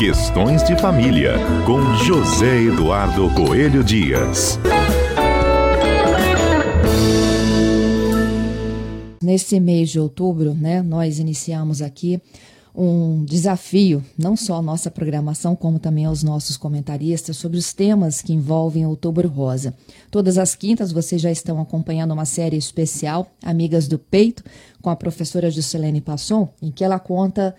Questões de Família, com José Eduardo Coelho Dias. Nesse mês de outubro, né, nós iniciamos aqui um desafio, não só nossa programação, como também aos nossos comentaristas, sobre os temas que envolvem Outubro Rosa. Todas as quintas vocês já estão acompanhando uma série especial, Amigas do Peito, com a professora Juscelene Passon, em que ela conta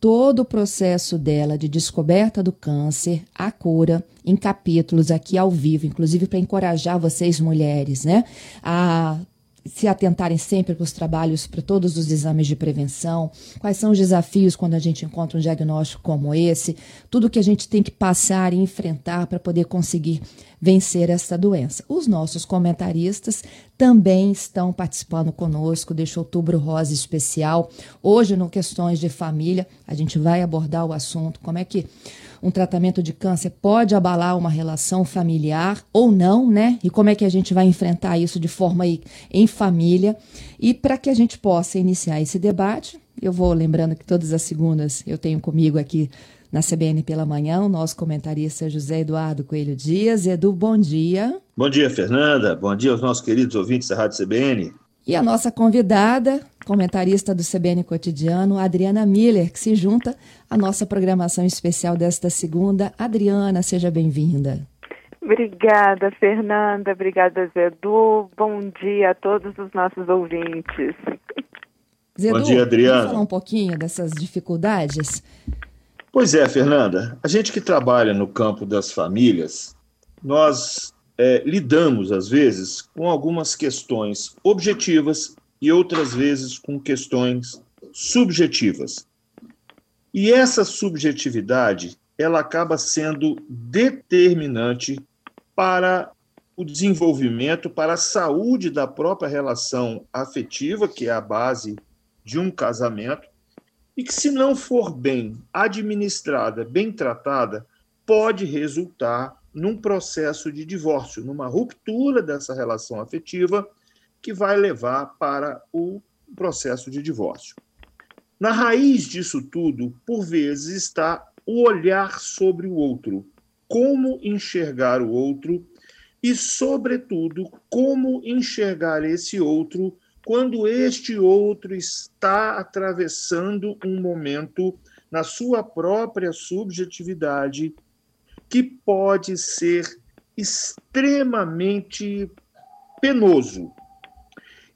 todo o processo dela de descoberta do câncer, a cura, em capítulos aqui ao vivo, inclusive para encorajar vocês mulheres, né, a se atentarem sempre para os trabalhos, para todos os exames de prevenção, quais são os desafios quando a gente encontra um diagnóstico como esse, tudo que a gente tem que passar e enfrentar para poder conseguir vencer essa doença. Os nossos comentaristas também estão participando conosco deste Outubro Rosa especial. Hoje, no Questões de Família, a gente vai abordar o assunto, como é que um tratamento de câncer pode abalar uma relação familiar ou não, né? E como é que a gente vai enfrentar isso de forma aí, em família. E para que a gente possa iniciar esse debate, eu vou lembrando que todas as segundas eu tenho comigo aqui na CBN pela manhã o nosso comentarista José Eduardo Coelho Dias. Edu, bom dia. Bom dia, Fernanda. Bom dia aos nossos queridos ouvintes da Rádio CBN. E a nossa convidada, comentarista do CBN Cotidiano, Adriana Miller, que se junta à nossa programação especial desta segunda. Adriana, seja bem-vinda. Obrigada, Fernanda. Obrigada, Zedu. Bom dia a todos os nossos ouvintes. Zedu, Bom dia, Adriana. Vamos falar um pouquinho dessas dificuldades? Pois é, Fernanda. A gente que trabalha no campo das famílias, nós é, lidamos, às vezes, com algumas questões objetivas e outras vezes com questões subjetivas. E essa subjetividade, ela acaba sendo determinante para o desenvolvimento, para a saúde da própria relação afetiva, que é a base de um casamento, e que, se não for bem administrada, bem tratada, pode resultar num processo de divórcio, numa ruptura dessa relação afetiva que vai levar para o processo de divórcio. Na raiz disso tudo, por vezes, está o olhar sobre o outro, como enxergar o outro e, sobretudo, como enxergar esse outro quando este outro está atravessando um momento na sua própria subjetividade que pode ser extremamente penoso.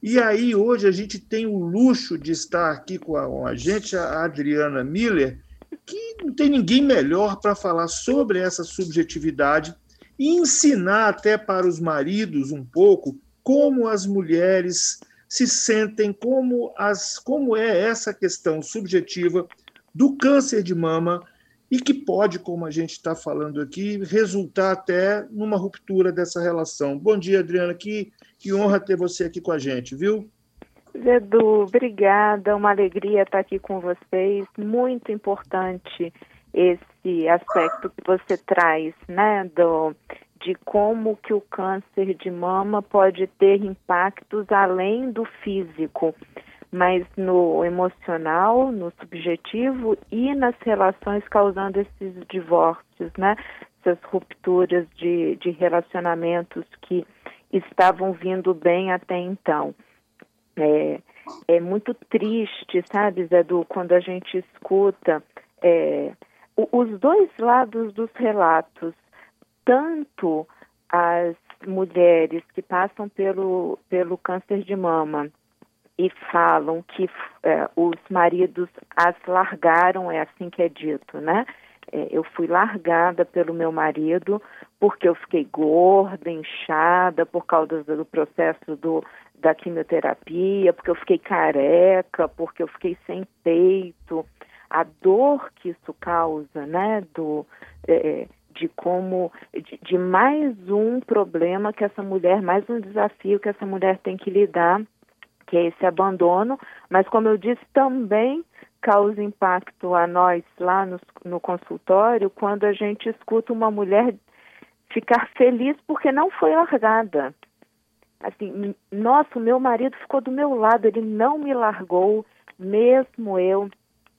E aí, hoje, a gente tem o luxo de estar aqui com a, com a gente, a Adriana Miller, que não tem ninguém melhor para falar sobre essa subjetividade e ensinar até para os maridos um pouco como as mulheres se sentem, como, as, como é essa questão subjetiva do câncer de mama e que pode, como a gente está falando aqui, resultar até numa ruptura dessa relação. Bom dia, Adriana, que, que honra ter você aqui com a gente, viu? Edu, obrigada, uma alegria estar aqui com vocês, muito importante esse aspecto que você traz, né, do, de como que o câncer de mama pode ter impactos além do físico mas no emocional, no subjetivo e nas relações causando esses divórcios, né? Essas rupturas de, de relacionamentos que estavam vindo bem até então. É, é muito triste, sabe, Zedu, quando a gente escuta é, os dois lados dos relatos, tanto as mulheres que passam pelo, pelo câncer de mama e falam que é, os maridos as largaram, é assim que é dito, né? É, eu fui largada pelo meu marido porque eu fiquei gorda, inchada por causa do processo do, da quimioterapia, porque eu fiquei careca, porque eu fiquei sem peito. A dor que isso causa, né? Do, é, de como de, de mais um problema que essa mulher, mais um desafio que essa mulher tem que lidar que é esse abandono, mas como eu disse, também causa impacto a nós lá no, no consultório quando a gente escuta uma mulher ficar feliz porque não foi largada. Assim, nossa, o meu marido ficou do meu lado, ele não me largou, mesmo eu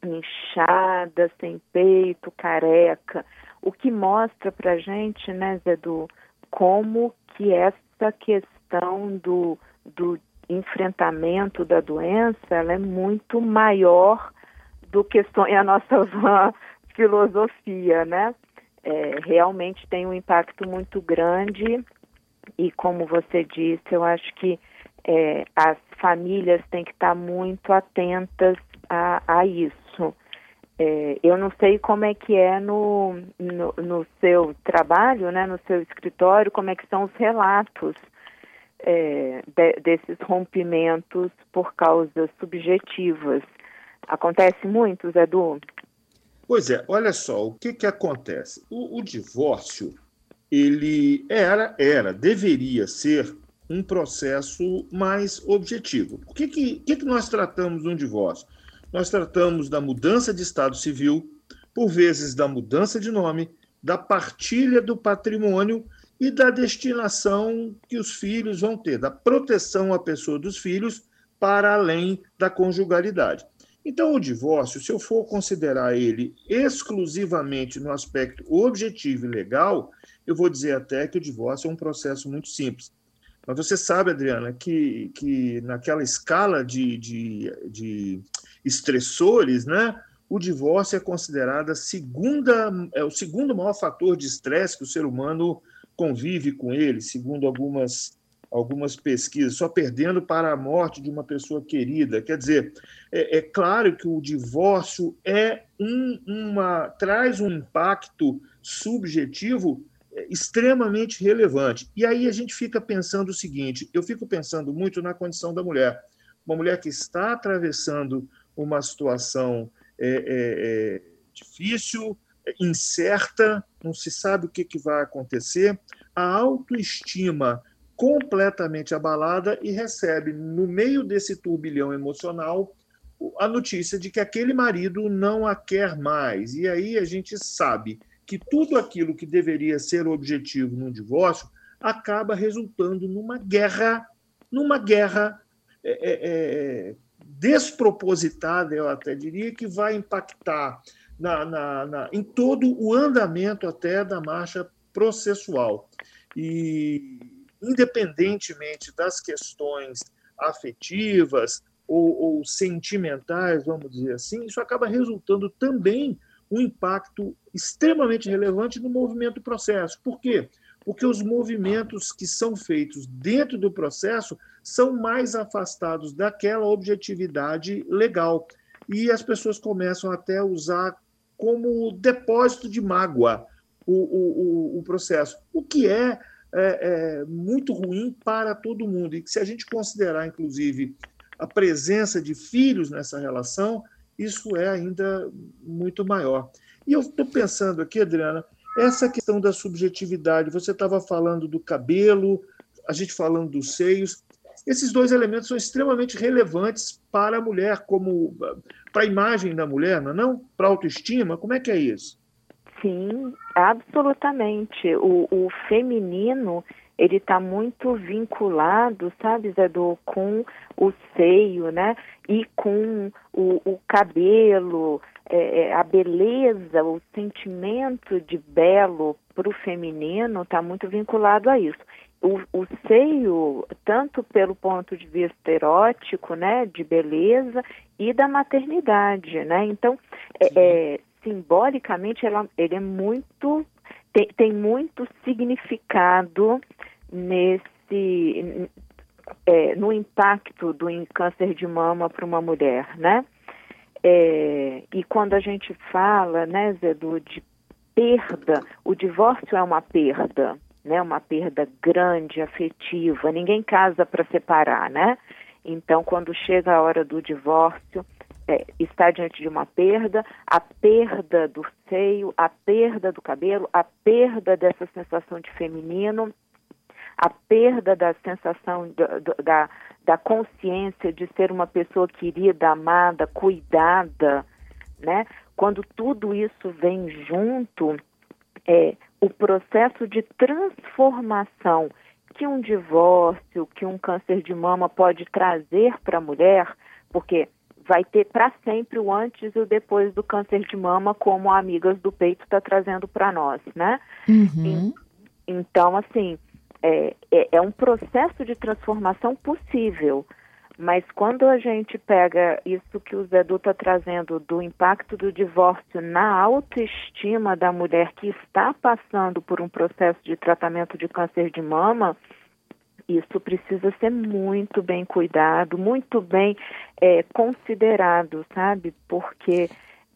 inchada, sem peito, careca, o que mostra para gente, né, Zé, do, como que essa questão do, do enfrentamento da doença ela é muito maior do que a nossa filosofia, né? É, realmente tem um impacto muito grande e como você disse, eu acho que é, as famílias têm que estar muito atentas a, a isso. É, eu não sei como é que é no, no, no, seu trabalho, né, no seu escritório, como é que são os relatos é, de, desses rompimentos por causas subjetivas. Acontece muito, Zé Du? Pois é, olha só, o que, que acontece? O, o divórcio, ele era, era, deveria ser um processo mais objetivo. O que, que, que, que nós tratamos no divórcio? Nós tratamos da mudança de estado civil, por vezes da mudança de nome, da partilha do patrimônio e da destinação que os filhos vão ter, da proteção à pessoa dos filhos para além da conjugalidade. Então, o divórcio, se eu for considerar ele exclusivamente no aspecto objetivo e legal, eu vou dizer até que o divórcio é um processo muito simples. Mas você sabe, Adriana, que, que naquela escala de, de, de estressores, né, o divórcio é considerado segunda, é o segundo maior fator de estresse que o ser humano convive com ele, segundo algumas algumas pesquisas, só perdendo para a morte de uma pessoa querida. Quer dizer, é, é claro que o divórcio é um, uma traz um impacto subjetivo é, extremamente relevante. E aí a gente fica pensando o seguinte: eu fico pensando muito na condição da mulher, uma mulher que está atravessando uma situação é, é, é difícil, incerta, não se sabe o que, que vai acontecer, a autoestima completamente abalada e recebe, no meio desse turbilhão emocional, a notícia de que aquele marido não a quer mais. E aí a gente sabe que tudo aquilo que deveria ser objetivo num divórcio acaba resultando numa guerra, numa guerra é, é, é, despropositada, eu até diria, que vai impactar na, na, na, em todo o andamento até da marcha processual. E independentemente das questões afetivas ou, ou, sentimentais, vamos dizer assim, isso acaba resultando também um impacto extremamente relevante no movimento do processo. Por quê? Porque os movimentos que são feitos dentro do processo são mais afastados daquela objetividade legal. E as pessoas começam até a usar como depósito de mágoa o, o, o, o processo, o que é é, é, muito ruim para todo mundo. E que se a gente considerar, inclusive, a presença de filhos nessa relação, isso é ainda muito maior. E eu estou pensando aqui, Adriana, essa questão da subjetividade. Você estava falando do cabelo, a gente falando dos seios. Esses dois elementos são extremamente relevantes para a mulher, como para a imagem da mulher, não, é não? Para a autoestima. Como é que é isso? Sim, absolutamente. O, o feminino ele está muito vinculado, sabe, Zedu, com o seio, né? E com o, o cabelo, é, é a beleza, o sentimento de belo para o feminino está muito vinculado a isso. O, o, seio, tanto pelo ponto de vista erótico, né, de beleza, e da maternidade, né? Então, é, é simbolicamente ela, ele é muito tem, tem muito significado nesse é, no impacto do câncer de mama para uma mulher, né? É, e quando a gente fala, né, Zedu, de perda, o divórcio é uma perda, né? Uma perda grande, afetiva. Ninguém casa para separar, né? Então, quando chega a hora do divórcio, é, está diante de uma perda, a perda do seio, a perda do cabelo, a perda dessa sensação de feminino, a perda da sensação da, da consciência de ser uma pessoa querida, amada, cuidada, né? Quando tudo isso vem junto, é, o processo de transformação que um divórcio, que um câncer de mama pode trazer para a mulher, porque vai ter para sempre o antes e o depois do câncer de mama, como a Amigas do Peito está trazendo para nós, né? Uhum. então, assim, é, é, é um processo de transformação possível. Mas quando a gente pega isso que o Zé Du está trazendo do impacto do divórcio na autoestima da mulher que está passando por um processo de tratamento de câncer de mama, isso precisa ser muito bem cuidado, muito bem é, considerado, sabe? Porque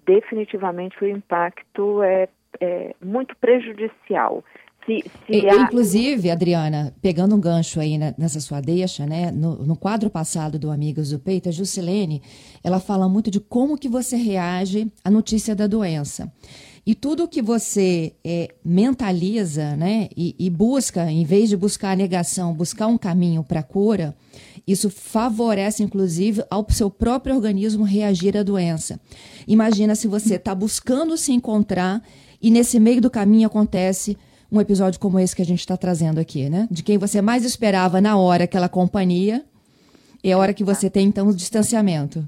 definitivamente o impacto é, é muito prejudicial. Se, se há... Inclusive, Adriana, pegando um gancho aí nessa sua deixa, né? No, no, quadro passado do Amigos do Peito, a Juscelene, ela fala muito de como que você reage à notícia da doença. E tudo que você é, mentaliza, né, e, e, busca, em vez de buscar a negação, buscar um caminho para a cura, isso favorece, inclusive, ao seu próprio organismo reagir à doença. Imagina se você está buscando se encontrar e nesse meio do caminho acontece um episódio como esse que a gente está trazendo aqui, né? De quem você mais esperava na hora aquela companhia, é a hora que você tem, então, o distanciamento.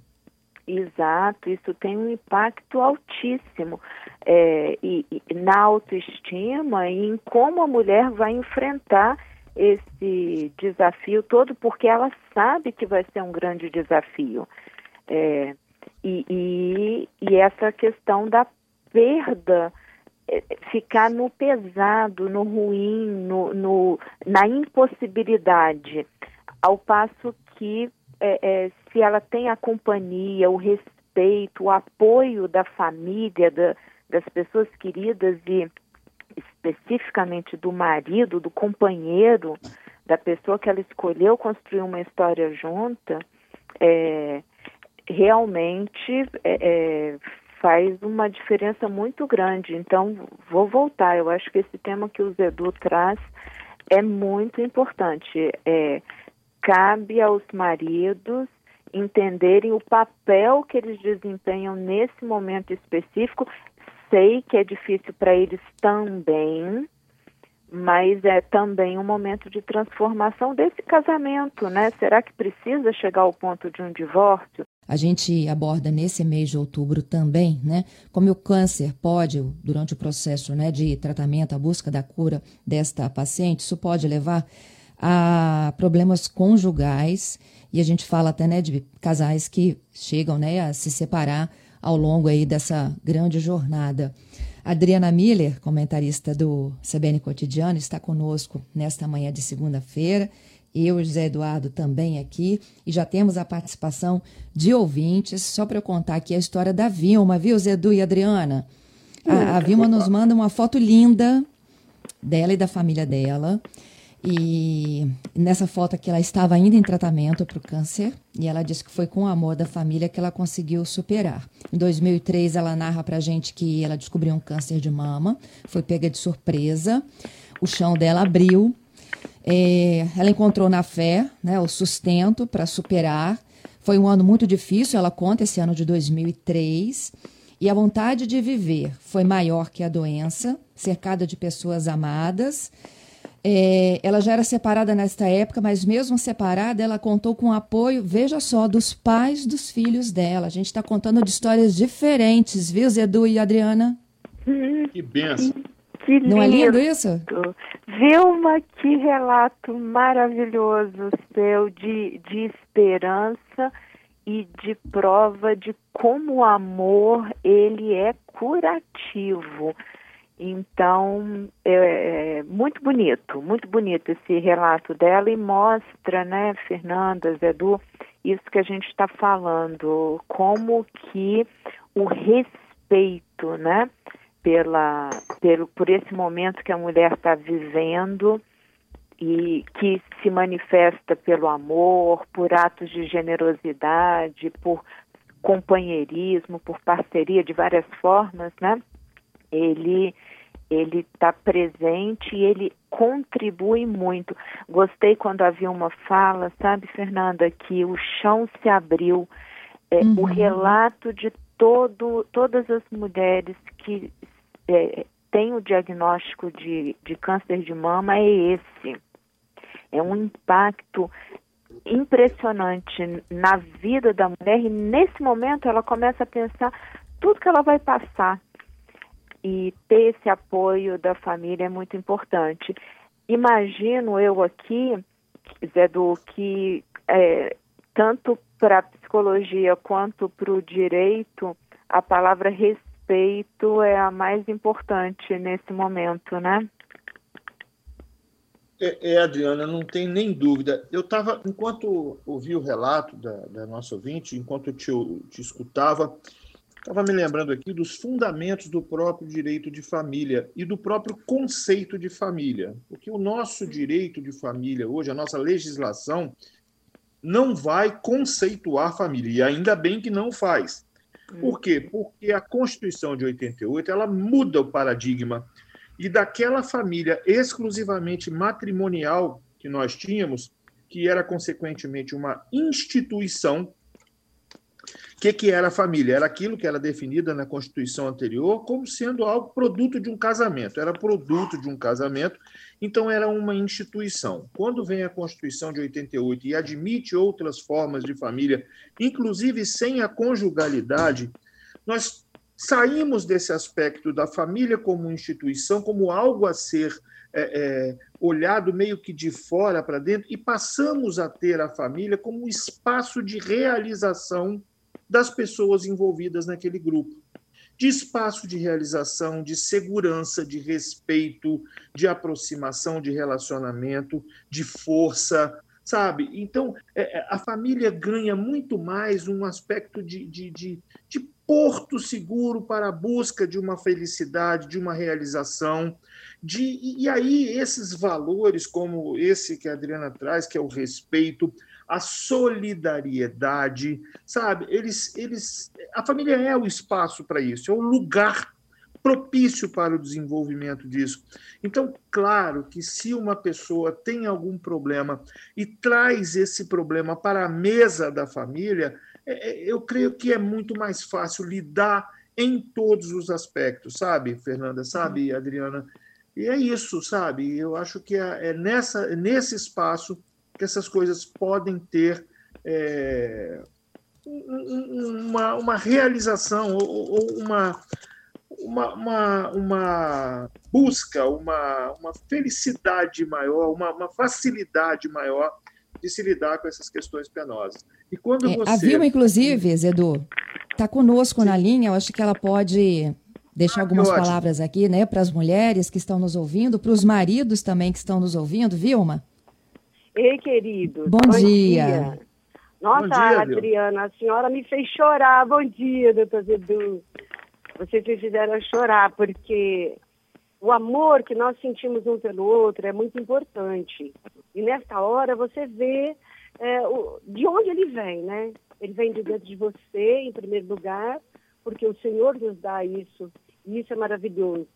Exato, isso tem um impacto altíssimo é, e, e, na autoestima e em como a mulher vai enfrentar esse desafio todo, porque ela sabe que vai ser um grande desafio. É, e, e, e essa questão da perda ficar no pesado, no ruim, no, no, na impossibilidade, ao passo que é, é, se ela tem a companhia, o respeito, o apoio da família, da, das pessoas queridas e especificamente do marido, do companheiro, da pessoa que ela escolheu construir uma história junta, é, realmente é, é faz uma diferença muito grande. Então, vou voltar. Eu acho que esse tema que o Zedu traz é muito importante. É, cabe aos maridos entenderem o papel que eles desempenham nesse momento específico. Sei que é difícil para eles também, mas é também um momento de transformação desse casamento, né? Será que precisa chegar ao ponto de um divórcio? A gente aborda nesse mês de outubro também, né, como o câncer pode, durante o processo né, de tratamento, a busca da cura desta paciente, isso pode levar a problemas conjugais, e a gente fala até né, de casais que chegam né, a se separar ao longo aí dessa grande jornada. Adriana Miller, comentarista do CBN Cotidiano, está conosco nesta manhã de segunda-feira eu e José Eduardo também aqui, e já temos a participação de ouvintes. Só para eu contar aqui a história da Vilma, viu, Zé Edu e Adriana? A, a Vilma nos manda uma foto linda dela e da família dela. E nessa foto aqui ela estava ainda em tratamento para o câncer e ela disse que foi com o amor da família que ela conseguiu superar. Em 2003 ela narra para gente que ela descobriu um câncer de mama, foi pega de surpresa, o chão dela abriu é, ela encontrou na fé né, o sustento para superar. Foi um ano muito difícil, ela conta, esse ano de 2003. E a vontade de viver foi maior que a doença, cercada de pessoas amadas. É, ela já era separada nesta época, mas mesmo separada, ela contou com o apoio, veja só, dos pais dos filhos dela. A gente está contando de histórias diferentes, viu, Zedu e Adriana? Que benção. Que lindo. Não é lindo isso? Vilma, que relato maravilhoso seu de, de esperança e de prova de como o amor ele é curativo. Então, é, é, muito bonito, muito bonito esse relato dela e mostra, né, Fernanda, Zedu, isso que a gente está falando, como que o respeito, né, pela, pelo, por esse momento que a mulher está vivendo e que se manifesta pelo amor, por atos de generosidade, por companheirismo, por parceria de várias formas, né? Ele ele está presente e ele contribui muito. Gostei quando havia uma fala, sabe, Fernanda, que o chão se abriu. É, uhum. O relato de todo, todas as mulheres que é, tem o diagnóstico de, de câncer de mama é esse. É um impacto impressionante na vida da mulher e nesse momento ela começa a pensar tudo que ela vai passar. E ter esse apoio da família é muito importante. Imagino eu aqui, Zé do que é, tanto para a psicologia quanto para o direito, a palavra respeito é a mais importante nesse momento, né? É, é, Adriana, não tem nem dúvida. Eu estava, enquanto ouvi o relato da, da nossa ouvinte, enquanto te, te escutava, estava me lembrando aqui dos fundamentos do próprio direito de família e do próprio conceito de família. Porque o nosso direito de família hoje, a nossa legislação, não vai conceituar família, e ainda bem que não faz. Por quê? Porque a Constituição de 88 ela muda o paradigma e daquela família exclusivamente matrimonial que nós tínhamos, que era consequentemente uma instituição. Que, que era a família? Era aquilo que era definida na Constituição anterior como sendo algo produto de um casamento. Era produto de um casamento, então era uma instituição. Quando vem a Constituição de 88 e admite outras formas de família, inclusive sem a conjugalidade, nós saímos desse aspecto da família como instituição, como algo a ser é, é, olhado meio que de fora para dentro, e passamos a ter a família como um espaço de realização das pessoas envolvidas naquele grupo. De espaço de realização, de segurança, de respeito, de aproximação, de relacionamento, de força, sabe? Então, é, é a família ganha muito mais um aspecto de, de, de, de porto seguro para a busca de uma felicidade, de uma realização. De, e aí, esses valores, como esse que a Adriana traz, que é o respeito, a solidariedade, sabe? Eles, eles, a família é o espaço para isso, é o lugar propício para o desenvolvimento disso. Então, claro que se uma pessoa tem algum problema e traz esse problema para a mesa da família, é, é, eu creio que é muito mais fácil lidar em todos os aspectos, sabe, Fernanda, sabe, uhum. Adriana? E é isso, sabe? Eu acho que é, é nessa, é nesse espaço que essas coisas podem ter é, uma, uma realização ou, ou uma, uma, uma, uma, busca, uma, uma felicidade maior, uma, uma facilidade maior de se lidar com essas questões penosas. E quando é, você... A Vilma, inclusive, Zedu, está conosco Sim. na linha, eu acho que ela pode deixar ah, algumas palavras aqui, né, para as mulheres que estão nos ouvindo, para os maridos também que estão nos ouvindo, Vilma? Ei, querido. Bom, bom dia. dia. Nossa, bom dia, Adriana, a senhora me fez chorar. Bom dia, doutor Zedu. Vocês me fizeram chorar, porque o amor que nós sentimos um pelo outro é muito importante. E nessa hora você vê é, o, de onde ele vem, né? Ele vem de dentro de você, em primeiro lugar, porque o Senhor nos dá isso. E isso é maravilhoso.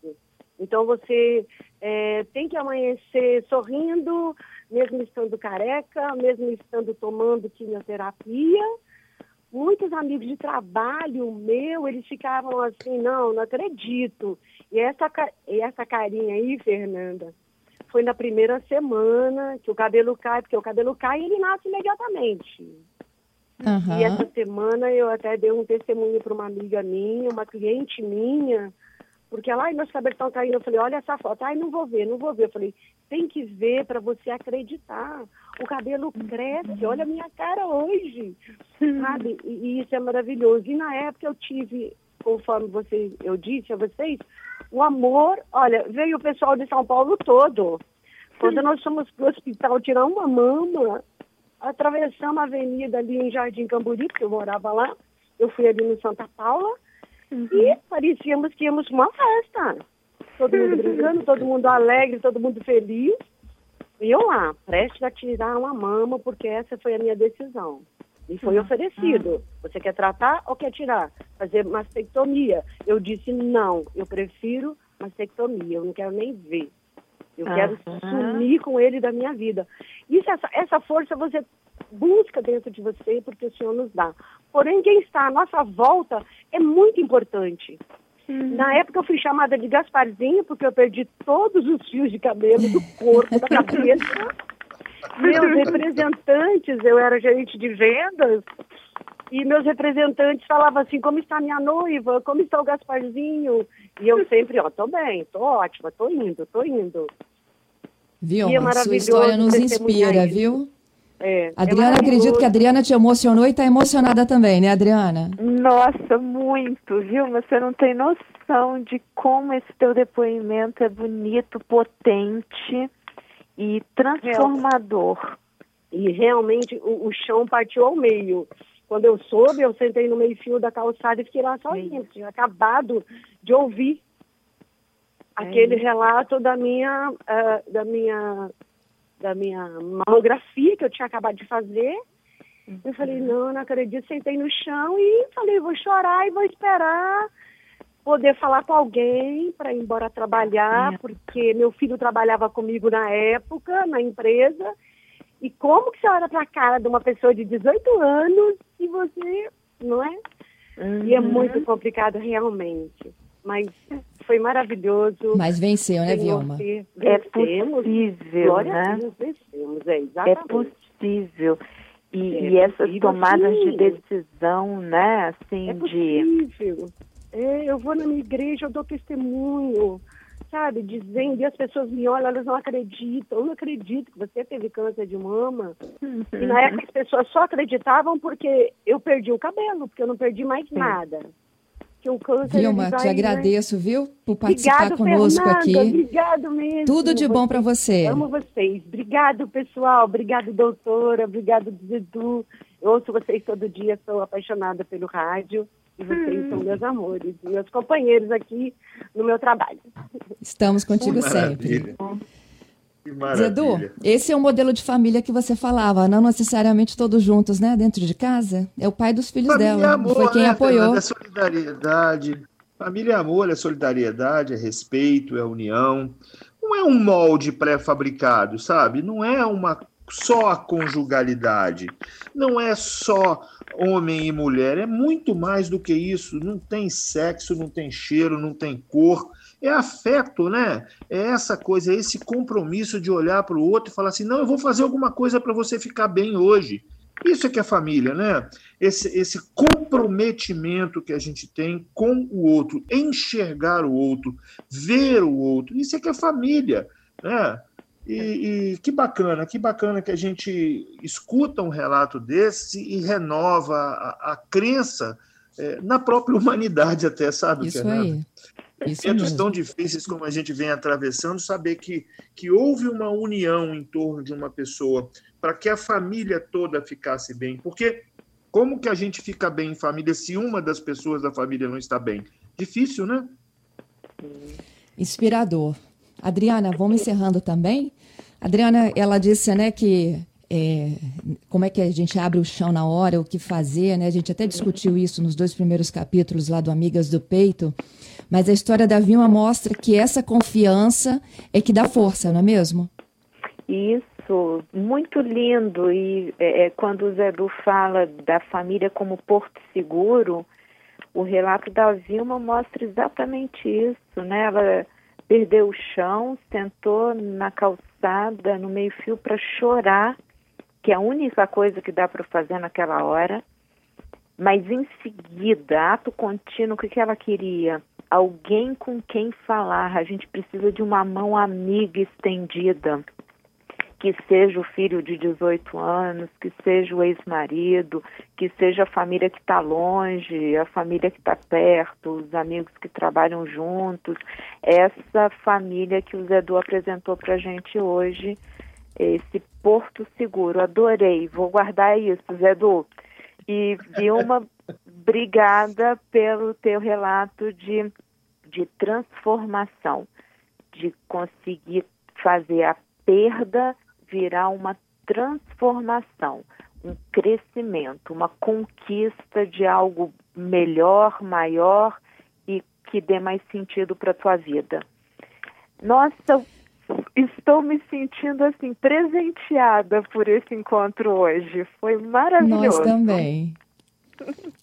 Então você é, tem que amanhecer sorrindo, mesmo estando careca, mesmo estando tomando quimioterapia. Muitos amigos de trabalho meu, eles ficavam assim, não, não acredito. E essa, e essa carinha aí, Fernanda, foi na primeira semana que o cabelo cai, porque o cabelo cai e ele nasce imediatamente. Uhum. E essa semana eu até dei um testemunho para uma amiga minha, uma cliente minha, porque ela, ai, meus cabelos estão caindo. Eu falei, olha essa foto. Ai, não vou ver, não vou ver. Eu falei, tem que ver para você acreditar. O cabelo cresce, olha a minha cara hoje, sabe? E, e, isso é maravilhoso. E na época eu tive, conforme você, eu disse a vocês, o amor, olha, veio o pessoal de São Paulo todo. Quando nós fomos para o hospital tirar uma mama, atravessamos a avenida ali em Jardim Camburi, porque eu morava lá. Eu fui ali no Santa Paula uhum. e parecíamos que íamos uma festa. Todo mundo brincando, todo mundo alegre, todo mundo feliz. E eu lá, prestes a tirar uma mama, porque essa foi a minha decisão. Me foi oferecido. Você quer tratar ou quer tirar? Fazer mastectomia. Eu disse não, eu prefiro mastectomia, eu não quero nem ver. Eu quero sumir com ele da minha vida. Isso, essa, essa força você busca dentro de você porque o Senhor nos dá. Porém, quem está à nossa volta é muito importante. Uhum. Na época eu fui chamada de Gasparzinho porque eu perdi todos os fios de cabelo do corpo, da cabeça. meus representantes, eu era gerente de vendas, e meus representantes falavam assim, como está minha noiva, como está o Gasparzinho? E eu sempre, ó, tô bem, tô ótima, tô indo, tô indo. Viu? E é Sua história nos inspira, viu? É, é Adriana, é acredito que a Adriana te emocionou e está emocionada também, né, Adriana? Nossa, muito, viu? Você não tem noção de como esse teu depoimento é bonito, potente e transformador. E realmente o, o chão partiu ao meio. Quando eu soube, eu sentei no meio-fio da calçada e fiquei lá sozinha. Tinha acabado de ouvir é aquele relato da minha, uh, da minha da minha mamografia que eu tinha acabado de fazer. Uhum. Eu falei, não, não acredito, sentei no chão e falei, vou chorar e vou esperar poder falar com alguém para ir embora trabalhar, é. porque meu filho trabalhava comigo na época, na empresa. E como que você olha para a cara de uma pessoa de 18 anos e você, não é? Uhum. E é uhum. muito complicado realmente. Mas foi maravilhoso. Mas venceu, né, Vilma? É possível, Glória né? A Deus, vencemos, é, exatamente. é possível. E, é e essas tomadas sim. de decisão, né, assim, é possível. de... É, eu vou na minha igreja, eu dou testemunho, sabe, dizendo, e as pessoas me olham, elas não acreditam, eu não acredito que você teve câncer de mama. Uhum. E na época as pessoas só acreditavam porque eu perdi o cabelo, porque eu não perdi mais sim. nada que o câncer Vilma, vai, te agradeço, né? viu, por participar Obrigado, conosco Fernanda, aqui. Obrigado mesmo. Tudo de bom para você. Amo vocês. Obrigado, pessoal. Obrigado, doutora. Obrigado, Dudu. Eu ouço vocês todo dia, sou apaixonada pelo rádio. E vocês hum. são meus amores, meus companheiros aqui no meu trabalho. Estamos contigo sempre. Zedu, esse é o modelo de família que você falava, não necessariamente todos juntos, né? Dentro de casa. É o pai dos filhos família dela. Amor, foi quem né, apoiou. É solidariedade. Família é amor, é solidariedade, é respeito, é união. Não é um molde pré-fabricado, sabe? Não é uma só a conjugalidade. Não é só homem e mulher, é muito mais do que isso. Não tem sexo, não tem cheiro, não tem cor é afeto, né? É essa coisa, é esse compromisso de olhar para o outro e falar assim: não, eu vou fazer alguma coisa para você ficar bem hoje. Isso é que é família, né? Esse, esse comprometimento que a gente tem com o outro, enxergar o outro, ver o outro, isso é que é família, né? E, e, que bacana, que bacana que a gente escuta um relato desse e renova a, a crença é, na própria humanidade até, sabe, Isso Fernanda? aí. Momentos tão difíceis como a gente vem atravessando, saber que, que houve uma união em torno de uma pessoa para que a família toda ficasse bem. Porque como que a gente fica bem em família se uma das pessoas da família não está bem? Difícil, né? Inspirador. Adriana, vamos encerrando também. Adriana, ela disse, né, que é, como é que a gente abre o chão na hora, o que fazer, né? A gente até discutiu isso nos dois primeiros capítulos lá do Amigas do Peito. Mas a história da Vilma mostra que essa confiança é que dá força, não é mesmo? Isso, muito lindo. E é, é quando o Zé Du fala da família como porto seguro, o relato da Vilma mostra exatamente isso, né? Ela perdeu o chão, sentou na calçada, no meio-fio, para chorar, que é a única coisa que dá para fazer naquela hora. Mas em seguida, ato contínuo, o que, que ela queria? Alguém com quem falar. A gente precisa de uma mão amiga estendida, que seja o filho de 18 anos, que seja o ex-marido, que seja a família que está longe, a família que está perto, os amigos que trabalham juntos. Essa família que o Zé Du apresentou para a gente hoje, esse Porto Seguro. Adorei, vou guardar isso, Zé Du. E Vilma, obrigada pelo teu relato de, de transformação, de conseguir fazer a perda virar uma transformação, um crescimento, uma conquista de algo melhor, maior e que dê mais sentido para a tua vida. Nossa, estou me sentindo assim presenteada por esse encontro hoje. Foi maravilhoso. Nós também.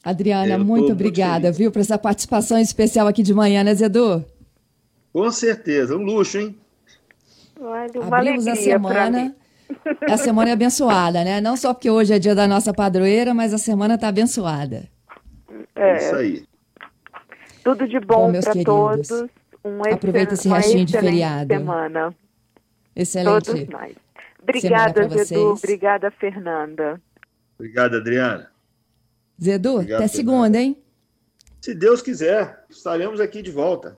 Adriana, Eu muito obrigada, muito viu, por essa participação especial aqui de manhã, né, Zedu? Com certeza, um luxo, hein? Olha, Abrimos a semana A semana é abençoada, né? Não só porque hoje é dia da nossa padroeira, mas a semana está abençoada. É. Isso aí. Tudo de bom, bom para todos. Um Aproveita esse restinho de feriado. semana. Excelente. Todos nós. Obrigada, Zedu. Obrigada, Fernanda. Obrigado, Adriana. Zedu, Obrigado, até segunda, hein? Se Deus quiser, estaremos aqui de volta.